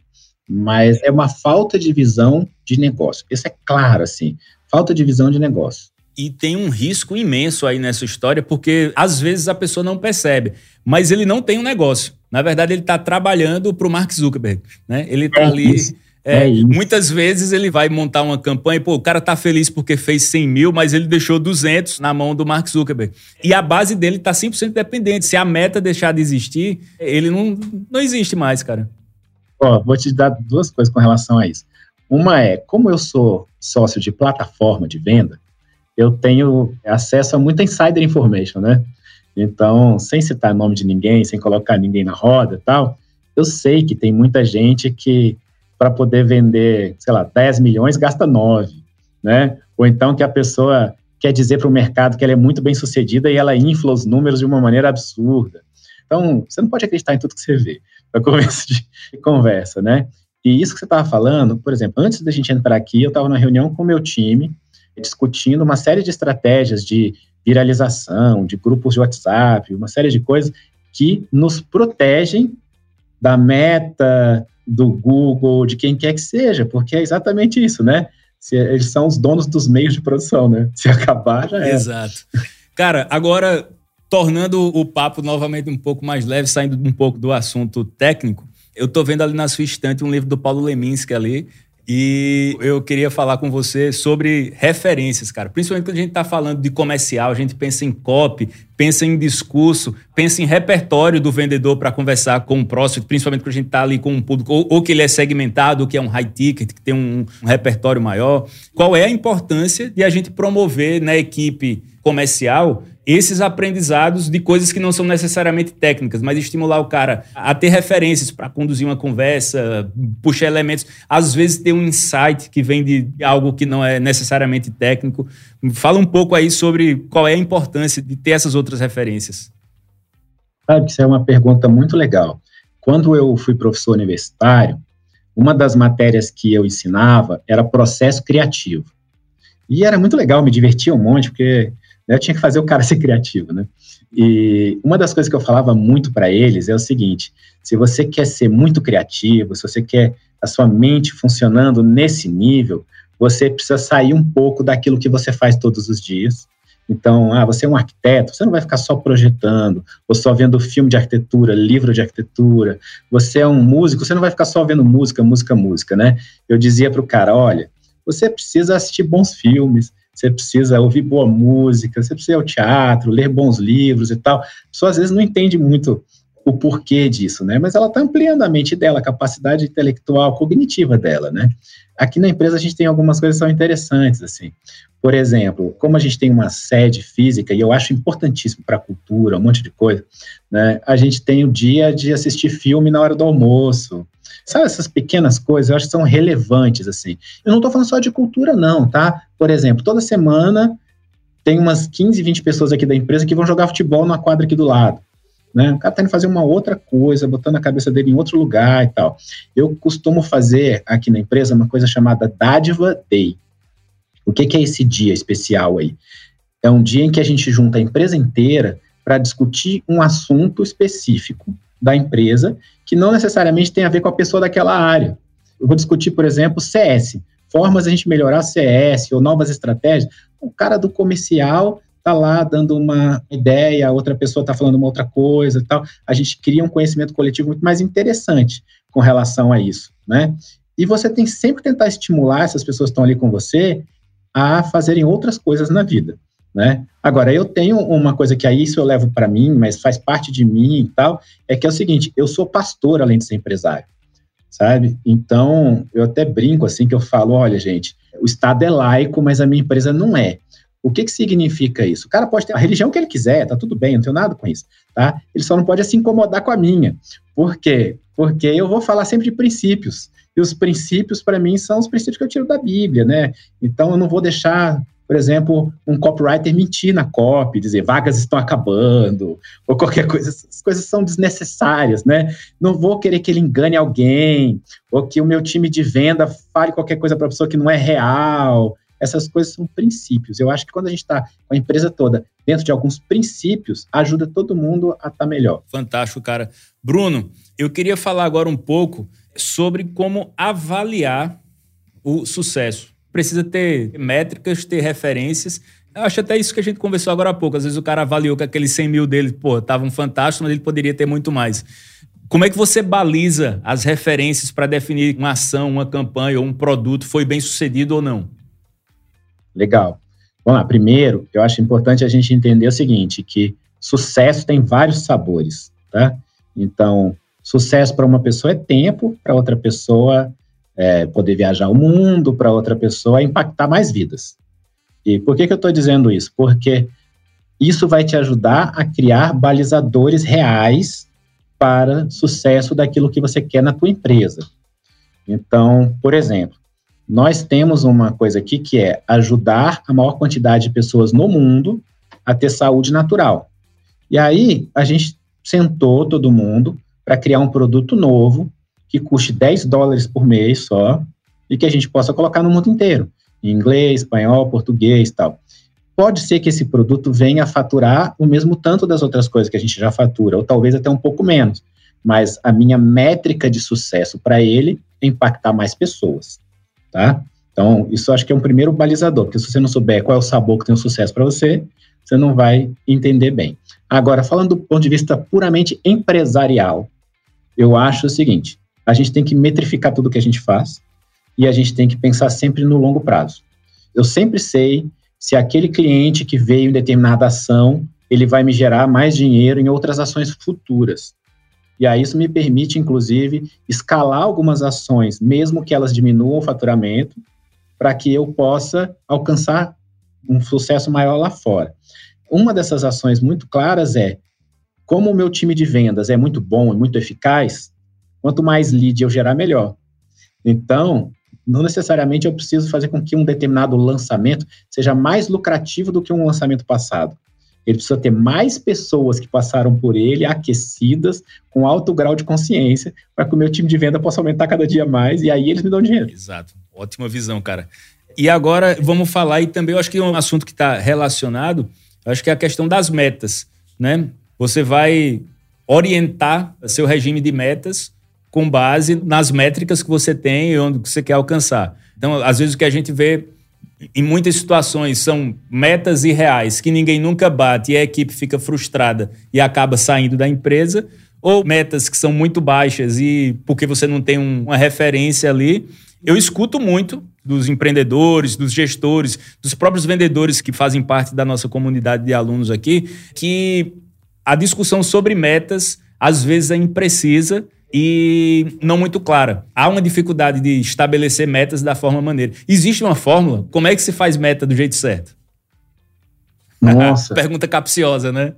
Speaker 3: mas é uma falta de visão de negócio. Isso é claro, assim, falta de visão de negócio.
Speaker 2: E tem um risco imenso aí nessa história, porque às vezes a pessoa não percebe, mas ele não tem um negócio. Na verdade, ele está trabalhando para o Mark Zuckerberg. Né? Ele está é ali. É, é muitas vezes ele vai montar uma campanha, pô, o cara tá feliz porque fez 100 mil, mas ele deixou 200 na mão do Mark Zuckerberg. E a base dele tá 100% dependente. Se a meta deixar de existir, ele não, não existe mais, cara.
Speaker 3: Ó, vou te dar duas coisas com relação a isso. Uma é, como eu sou sócio de plataforma de venda, eu tenho acesso a muita insider information, né? Então, sem citar nome de ninguém, sem colocar ninguém na roda e tal, eu sei que tem muita gente que, para poder vender, sei lá, 10 milhões, gasta 9, né? Ou então que a pessoa quer dizer para o mercado que ela é muito bem sucedida e ela infla os números de uma maneira absurda. Então, você não pode acreditar em tudo que você vê, para começo de conversa, né? E isso que você estava falando, por exemplo, antes da gente entrar aqui, eu estava na reunião com o meu time, discutindo uma série de estratégias de viralização, de grupos de WhatsApp, uma série de coisas que nos protegem da meta, do Google, de quem quer que seja, porque é exatamente isso, né? Se, eles são os donos dos meios de produção, né? Se acabar, já é.
Speaker 2: Exato. Cara, agora, tornando o papo novamente um pouco mais leve, saindo um pouco do assunto técnico, eu tô vendo ali na sua estante um livro do Paulo Leminski ali, e eu queria falar com você sobre referências, cara. Principalmente quando a gente está falando de comercial, a gente pensa em copy, pensa em discurso, pensa em repertório do vendedor para conversar com o próximo, principalmente quando a gente está ali com um público, ou, ou, que ele é segmentado, ou que é um high ticket, que tem um, um repertório maior. Qual é a importância de a gente promover na equipe comercial esses aprendizados de coisas que não são necessariamente técnicas, mas estimular o cara a ter referências para conduzir uma conversa, puxar elementos, às vezes ter um insight que vem de algo que não é necessariamente técnico. Fala um pouco aí sobre qual é a importância de ter essas outras referências.
Speaker 3: Sabe que isso é uma pergunta muito legal. Quando eu fui professor universitário, uma das matérias que eu ensinava era processo criativo. E era muito legal, me divertia um monte, porque eu tinha que fazer o cara ser criativo, né? E uma das coisas que eu falava muito para eles é o seguinte: se você quer ser muito criativo, se você quer a sua mente funcionando nesse nível, você precisa sair um pouco daquilo que você faz todos os dias. Então, ah, você é um arquiteto, você não vai ficar só projetando, ou só vendo filme de arquitetura, livro de arquitetura. Você é um músico, você não vai ficar só vendo música, música, música, né? Eu dizia para o cara, olha, você precisa assistir bons filmes, você precisa ouvir boa música, você precisa ir ao teatro, ler bons livros e tal. A pessoa às vezes não entende muito o porquê disso, né? Mas ela está ampliando a mente dela, a capacidade intelectual, cognitiva dela, né? Aqui na empresa a gente tem algumas coisas que são interessantes, assim. Por exemplo, como a gente tem uma sede física, e eu acho importantíssimo para a cultura, um monte de coisa, né? A gente tem o dia de assistir filme na hora do almoço. Sabe essas pequenas coisas, eu acho que são relevantes, assim. Eu não estou falando só de cultura, não, tá? Por exemplo, toda semana tem umas 15, 20 pessoas aqui da empresa que vão jogar futebol numa quadra aqui do lado. Né? O cara está indo fazer uma outra coisa, botando a cabeça dele em outro lugar e tal. Eu costumo fazer aqui na empresa uma coisa chamada Dádiva Day. O que, que é esse dia especial aí? É um dia em que a gente junta a empresa inteira para discutir um assunto específico da empresa que não necessariamente tem a ver com a pessoa daquela área. Eu vou discutir, por exemplo, CS, formas a gente melhorar CS ou novas estratégias. O cara do comercial está lá dando uma ideia, outra pessoa está falando uma outra coisa tal. A gente cria um conhecimento coletivo muito mais interessante com relação a isso, né? E você tem sempre que tentar estimular essas pessoas que estão ali com você a fazerem outras coisas na vida, né? Agora, eu tenho uma coisa que aí isso eu levo para mim, mas faz parte de mim e tal, é que é o seguinte, eu sou pastor além de ser empresário, sabe? Então, eu até brinco assim que eu falo, olha, gente, o Estado é laico, mas a minha empresa não é. O que, que significa isso? O cara pode ter a religião que ele quiser, tá tudo bem, não tenho nada com isso, tá? Ele só não pode se incomodar com a minha. Por quê? Porque eu vou falar sempre de princípios. E os princípios, para mim, são os princípios que eu tiro da Bíblia, né? Então, eu não vou deixar, por exemplo, um copywriter mentir na copy, dizer vagas estão acabando, ou qualquer coisa. Essas coisas são desnecessárias, né? Não vou querer que ele engane alguém, ou que o meu time de venda fale qualquer coisa para a pessoa que não é real essas coisas são princípios. Eu acho que quando a gente está com a empresa toda dentro de alguns princípios, ajuda todo mundo a estar tá melhor.
Speaker 2: Fantástico, cara. Bruno, eu queria falar agora um pouco sobre como avaliar o sucesso. Precisa ter métricas, ter referências. Eu acho até isso que a gente conversou agora há pouco. Às vezes o cara avaliou que aqueles 100 mil dele, pô, estavam fantásticos, mas ele poderia ter muito mais. Como é que você baliza as referências para definir uma ação, uma campanha ou um produto foi bem sucedido ou não?
Speaker 3: Legal. Vamos lá. Primeiro, eu acho importante a gente entender o seguinte, que sucesso tem vários sabores, tá? Então, sucesso para uma pessoa é tempo, para outra pessoa é poder viajar o mundo, para outra pessoa é impactar mais vidas. E por que, que eu estou dizendo isso? Porque isso vai te ajudar a criar balizadores reais para sucesso daquilo que você quer na tua empresa. Então, por exemplo, nós temos uma coisa aqui que é ajudar a maior quantidade de pessoas no mundo a ter saúde natural. E aí, a gente sentou todo mundo para criar um produto novo que custe 10 dólares por mês só e que a gente possa colocar no mundo inteiro, em inglês, espanhol, português tal. Pode ser que esse produto venha a faturar o mesmo tanto das outras coisas que a gente já fatura, ou talvez até um pouco menos, mas a minha métrica de sucesso para ele é impactar mais pessoas tá? Então, isso acho que é um primeiro balizador, porque se você não souber qual é o sabor que tem o sucesso para você, você não vai entender bem. Agora, falando do ponto de vista puramente empresarial, eu acho o seguinte: a gente tem que metrificar tudo que a gente faz e a gente tem que pensar sempre no longo prazo. Eu sempre sei se aquele cliente que veio em determinada ação, ele vai me gerar mais dinheiro em outras ações futuras. E aí isso me permite, inclusive, escalar algumas ações, mesmo que elas diminuam o faturamento, para que eu possa alcançar um sucesso maior lá fora. Uma dessas ações muito claras é como o meu time de vendas é muito bom e muito eficaz, quanto mais lead eu gerar, melhor. Então, não necessariamente eu preciso fazer com que um determinado lançamento seja mais lucrativo do que um lançamento passado. Ele precisa ter mais pessoas que passaram por ele, aquecidas, com alto grau de consciência, para que o meu time de venda possa aumentar cada dia mais e aí eles me dão dinheiro.
Speaker 2: Exato. Ótima visão, cara. E agora vamos falar, e também eu acho que é um assunto que está relacionado, acho que é a questão das metas, né? Você vai orientar seu regime de metas com base nas métricas que você tem e onde você quer alcançar. Então, às vezes o que a gente vê em muitas situações são metas irreais que ninguém nunca bate e a equipe fica frustrada e acaba saindo da empresa, ou metas que são muito baixas e porque você não tem um, uma referência ali. Eu escuto muito dos empreendedores, dos gestores, dos próprios vendedores que fazem parte da nossa comunidade de alunos aqui, que a discussão sobre metas às vezes é imprecisa e não muito clara. Há uma dificuldade de estabelecer metas da forma maneira. Existe uma fórmula? Como é que se faz meta do jeito certo?
Speaker 3: Nossa.
Speaker 2: Pergunta capciosa, né?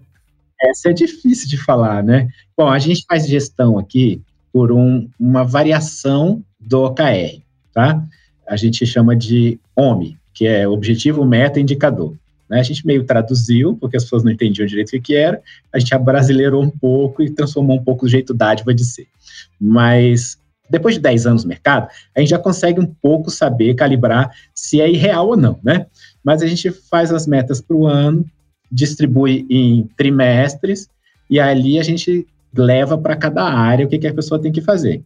Speaker 3: Essa é difícil de falar, né? Bom, a gente faz gestão aqui por um, uma variação do OKR, tá? A gente chama de OMI, que é Objetivo, Meta, Indicador. Né? A gente meio traduziu, porque as pessoas não entendiam direito o que era, a gente abrasileirou um pouco e transformou um pouco o jeito dádiva de ser. Mas depois de 10 anos no mercado, a gente já consegue um pouco saber calibrar se é irreal ou não, né? Mas a gente faz as metas para o ano, distribui em trimestres, e ali a gente leva para cada área o que, que a pessoa tem que fazer.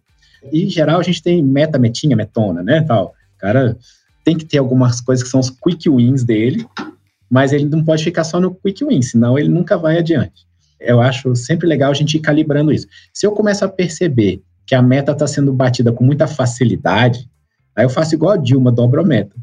Speaker 3: E, em geral, a gente tem meta, metinha, metona, né, tal. Cara tem que ter algumas coisas que são os quick wins dele, mas ele não pode ficar só no quick win, senão ele nunca vai adiante. Eu acho sempre legal a gente ir calibrando isso. Se eu começar a perceber que a meta está sendo batida com muita facilidade, aí eu faço igual a Dilma, dobro a meta.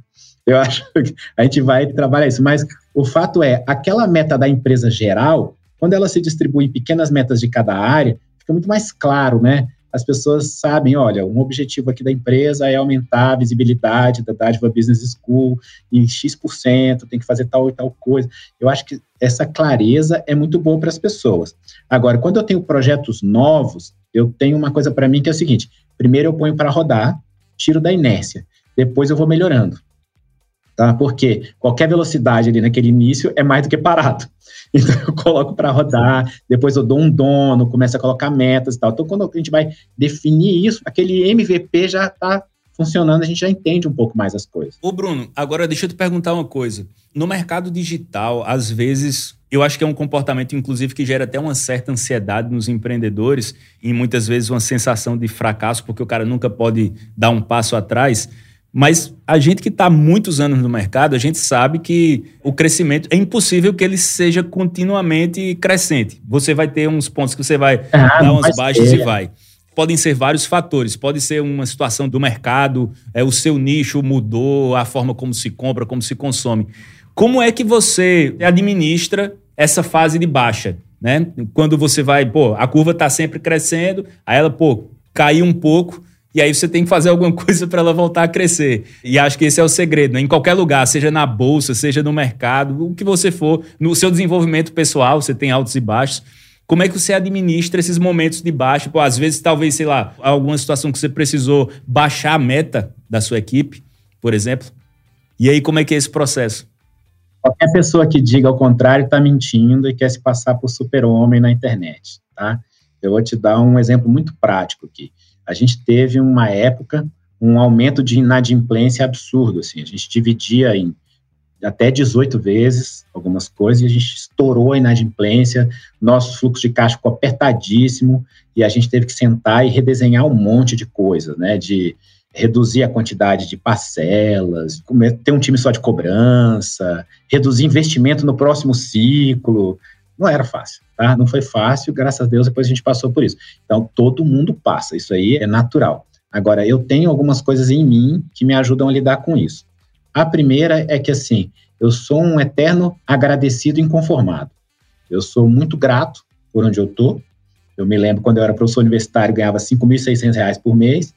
Speaker 3: Eu acho que a gente vai trabalhar isso. Mas o fato é, aquela meta da empresa geral, quando ela se distribui em pequenas metas de cada área, fica muito mais claro, né? As pessoas sabem, olha, um objetivo aqui da empresa é aumentar a visibilidade da Dádiva Business School em X%, tem que fazer tal e tal coisa. Eu acho que essa clareza é muito boa para as pessoas. Agora, quando eu tenho projetos novos, eu tenho uma coisa para mim que é o seguinte: primeiro eu ponho para rodar, tiro da inércia, depois eu vou melhorando tá? Porque qualquer velocidade ali naquele início é mais do que parado. Então eu coloco para rodar, depois eu dou um dono, começo a colocar metas e tal. Então quando a gente vai definir isso, aquele MVP já está funcionando, a gente já entende um pouco mais as coisas.
Speaker 2: Ô Bruno, agora deixa eu te perguntar uma coisa. No mercado digital, às vezes, eu acho que é um comportamento, inclusive, que gera até uma certa ansiedade nos empreendedores e muitas vezes uma sensação de fracasso, porque o cara nunca pode dar um passo atrás. Mas a gente que está muitos anos no mercado, a gente sabe que o crescimento é impossível que ele seja continuamente crescente. Você vai ter uns pontos que você vai ah, dar umas baixas ser. e vai. Podem ser vários fatores. Pode ser uma situação do mercado, é o seu nicho mudou, a forma como se compra, como se consome. Como é que você administra essa fase de baixa? Né? Quando você vai, pô, a curva está sempre crescendo, aí ela, pô, caiu um pouco e aí você tem que fazer alguma coisa para ela voltar a crescer. E acho que esse é o segredo, né? Em qualquer lugar, seja na bolsa, seja no mercado, o que você for, no seu desenvolvimento pessoal, você tem altos e baixos. Como é que você administra esses momentos de baixo? Pô, às vezes, talvez, sei lá, alguma situação que você precisou baixar a meta da sua equipe, por exemplo. E aí, como é que é esse processo?
Speaker 3: Qualquer pessoa que diga ao contrário está mentindo e quer se passar por super-homem na internet, tá? Eu vou te dar um exemplo muito prático aqui a gente teve uma época um aumento de inadimplência absurdo, assim, a gente dividia em até 18 vezes algumas coisas e a gente estourou a inadimplência, nosso fluxo de caixa ficou apertadíssimo e a gente teve que sentar e redesenhar um monte de coisas, né, de reduzir a quantidade de parcelas, ter um time só de cobrança, reduzir investimento no próximo ciclo, não era fácil, tá? Não foi fácil, graças a Deus, depois a gente passou por isso. Então, todo mundo passa, isso aí é natural. Agora, eu tenho algumas coisas em mim que me ajudam a lidar com isso. A primeira é que, assim, eu sou um eterno agradecido e inconformado. Eu sou muito grato por onde eu tô. Eu me lembro quando eu era professor universitário, ganhava R$ 5.600 por mês,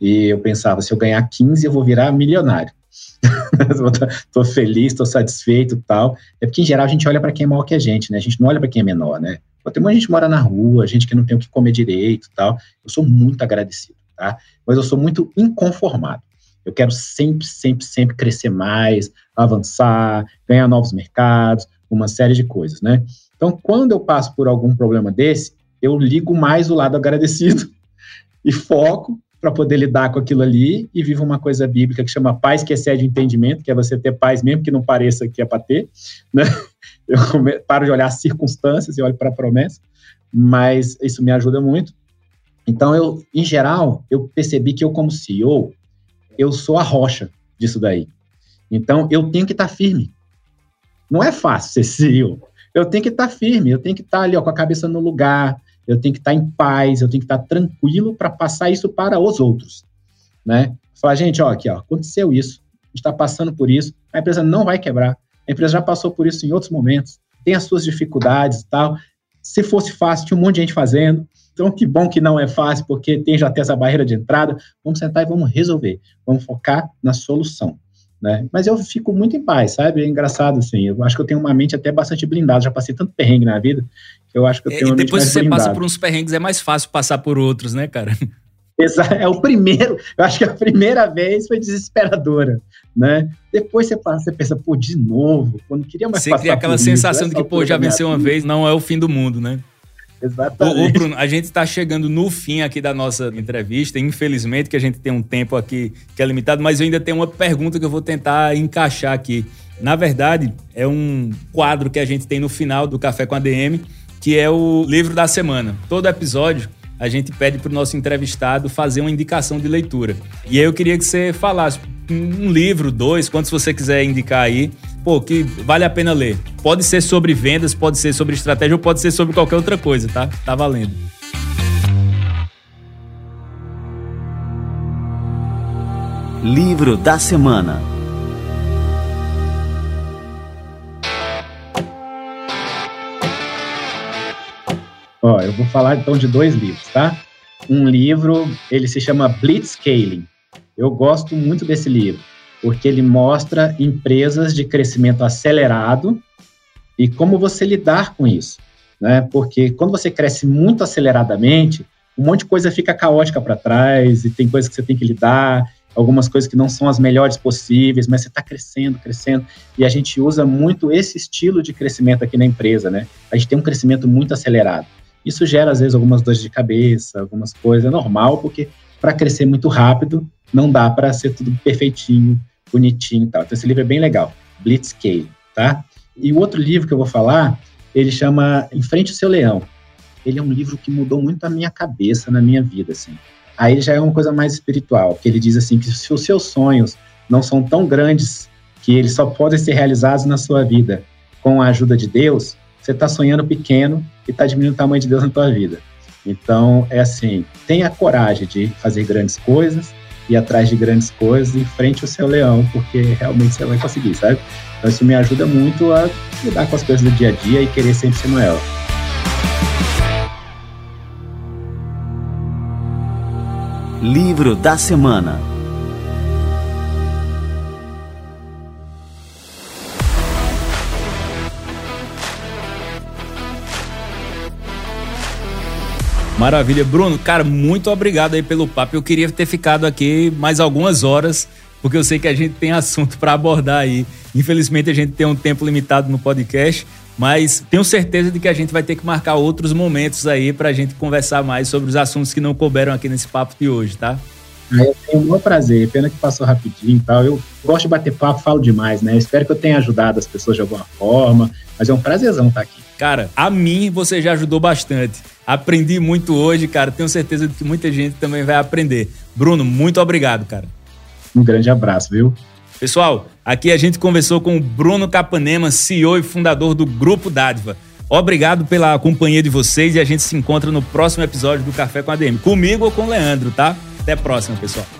Speaker 3: e eu pensava, se eu ganhar 15, eu vou virar milionário. Estou feliz, estou satisfeito tal. É porque, em geral, a gente olha para quem é maior que a gente, né? A gente não olha para quem é menor, né? Tem muita gente mora na rua, gente que não tem o que comer direito tal. Eu sou muito agradecido, tá? Mas eu sou muito inconformado. Eu quero sempre, sempre, sempre crescer mais, avançar, ganhar novos mercados, uma série de coisas, né? Então, quando eu passo por algum problema desse, eu ligo mais o lado agradecido e foco para poder lidar com aquilo ali e viva uma coisa bíblica que chama paz que excede o entendimento, que é você ter paz mesmo que não pareça que é para ter, né? Eu paro de olhar as circunstâncias e olho para a promessa, mas isso me ajuda muito. Então, eu, em geral, eu percebi que eu, como CEO, eu sou a rocha disso daí. Então, eu tenho que estar tá firme. Não é fácil ser CEO. Eu tenho que estar tá firme, eu tenho que estar tá ali ó, com a cabeça no lugar, eu tenho que estar em paz, eu tenho que estar tranquilo para passar isso para os outros. Né? Falar, gente, ó, aqui, ó, aconteceu isso, está passando por isso, a empresa não vai quebrar, a empresa já passou por isso em outros momentos, tem as suas dificuldades e tal. Se fosse fácil, tinha um monte de gente fazendo. Então, que bom que não é fácil, porque tem já até essa barreira de entrada. Vamos sentar e vamos resolver. Vamos focar na solução. Né? Mas eu fico muito em paz, sabe? É engraçado, assim. Eu acho que eu tenho uma mente até bastante blindada. Já passei tanto perrengue na vida que eu acho que eu tenho
Speaker 2: é,
Speaker 3: uma mente
Speaker 2: depois
Speaker 3: que
Speaker 2: você
Speaker 3: blindada.
Speaker 2: passa por uns perrengues, é mais fácil passar por outros, né, cara?
Speaker 3: É o primeiro, eu acho que a primeira vez foi desesperadora, né? Depois você passa, você pensa, pô, de novo, quando queria mais
Speaker 2: Você
Speaker 3: passar
Speaker 2: cria aquela sensação
Speaker 3: isso,
Speaker 2: de que, pô, já venceu uma vez, não é o fim do mundo, né?
Speaker 3: Exatamente.
Speaker 2: Bruno, a gente está chegando no fim aqui da nossa entrevista. Infelizmente, que a gente tem um tempo aqui que é limitado, mas eu ainda tenho uma pergunta que eu vou tentar encaixar aqui. Na verdade, é um quadro que a gente tem no final do Café com a DM, que é o livro da semana. Todo episódio a gente pede para o nosso entrevistado fazer uma indicação de leitura. E aí eu queria que você falasse um livro, dois, quantos você quiser indicar aí, pô, que vale a pena ler. Pode ser sobre vendas, pode ser sobre estratégia ou pode ser sobre qualquer outra coisa, tá? Tá valendo.
Speaker 4: Livro da semana.
Speaker 3: Ó, eu vou falar então de dois livros, tá? Um livro, ele se chama Blitzscaling. Eu gosto muito desse livro, porque ele mostra empresas de crescimento acelerado e como você lidar com isso, né? Porque quando você cresce muito aceleradamente, um monte de coisa fica caótica para trás e tem coisas que você tem que lidar, algumas coisas que não são as melhores possíveis, mas você está crescendo, crescendo, e a gente usa muito esse estilo de crescimento aqui na empresa, né? A gente tem um crescimento muito acelerado. Isso gera, às vezes, algumas dores de cabeça, algumas coisas, é normal, porque para crescer muito rápido, não dá para ser tudo perfeitinho, bonitinho e tal. Então, esse livro é bem legal, Blitzscale, tá? E o outro livro que eu vou falar, ele chama Enfrente o Seu Leão. Ele é um livro que mudou muito a minha cabeça, na minha vida, assim. Aí já é uma coisa mais espiritual, que ele diz assim, que se os seus sonhos não são tão grandes que eles só podem ser realizados na sua vida com a ajuda de Deus, você está sonhando pequeno e está diminuindo o tamanho de Deus na tua vida. Então, é assim, tenha coragem de fazer grandes coisas, ir atrás de grandes coisas, em frente ao seu leão, porque realmente você vai conseguir, sabe? Então, isso me ajuda muito a lidar com as coisas do dia a dia e querer sempre ser Noel.
Speaker 4: Livro da semana.
Speaker 2: Maravilha. Bruno, cara, muito obrigado aí pelo papo. Eu queria ter ficado aqui mais algumas horas, porque eu sei que a gente tem assunto para abordar aí. Infelizmente, a gente tem um tempo limitado no podcast, mas tenho certeza de que a gente vai ter que marcar outros momentos aí para a gente conversar mais sobre os assuntos que não couberam aqui nesse papo de hoje, tá?
Speaker 3: Eu tenho um bom prazer, pena que passou rapidinho e tal. Eu gosto de bater papo, falo demais, né? espero que eu tenha ajudado as pessoas de alguma forma, mas é um prazerzão estar aqui.
Speaker 2: Cara, a mim você já ajudou bastante. Aprendi muito hoje, cara. Tenho certeza de que muita gente também vai aprender. Bruno, muito obrigado, cara.
Speaker 3: Um grande abraço, viu?
Speaker 2: Pessoal, aqui a gente conversou com o Bruno Capanema, CEO e fundador do Grupo Dádiva. Obrigado pela companhia de vocês e a gente se encontra no próximo episódio do Café com a DM. Comigo ou com o Leandro, tá? Até a próxima, pessoal.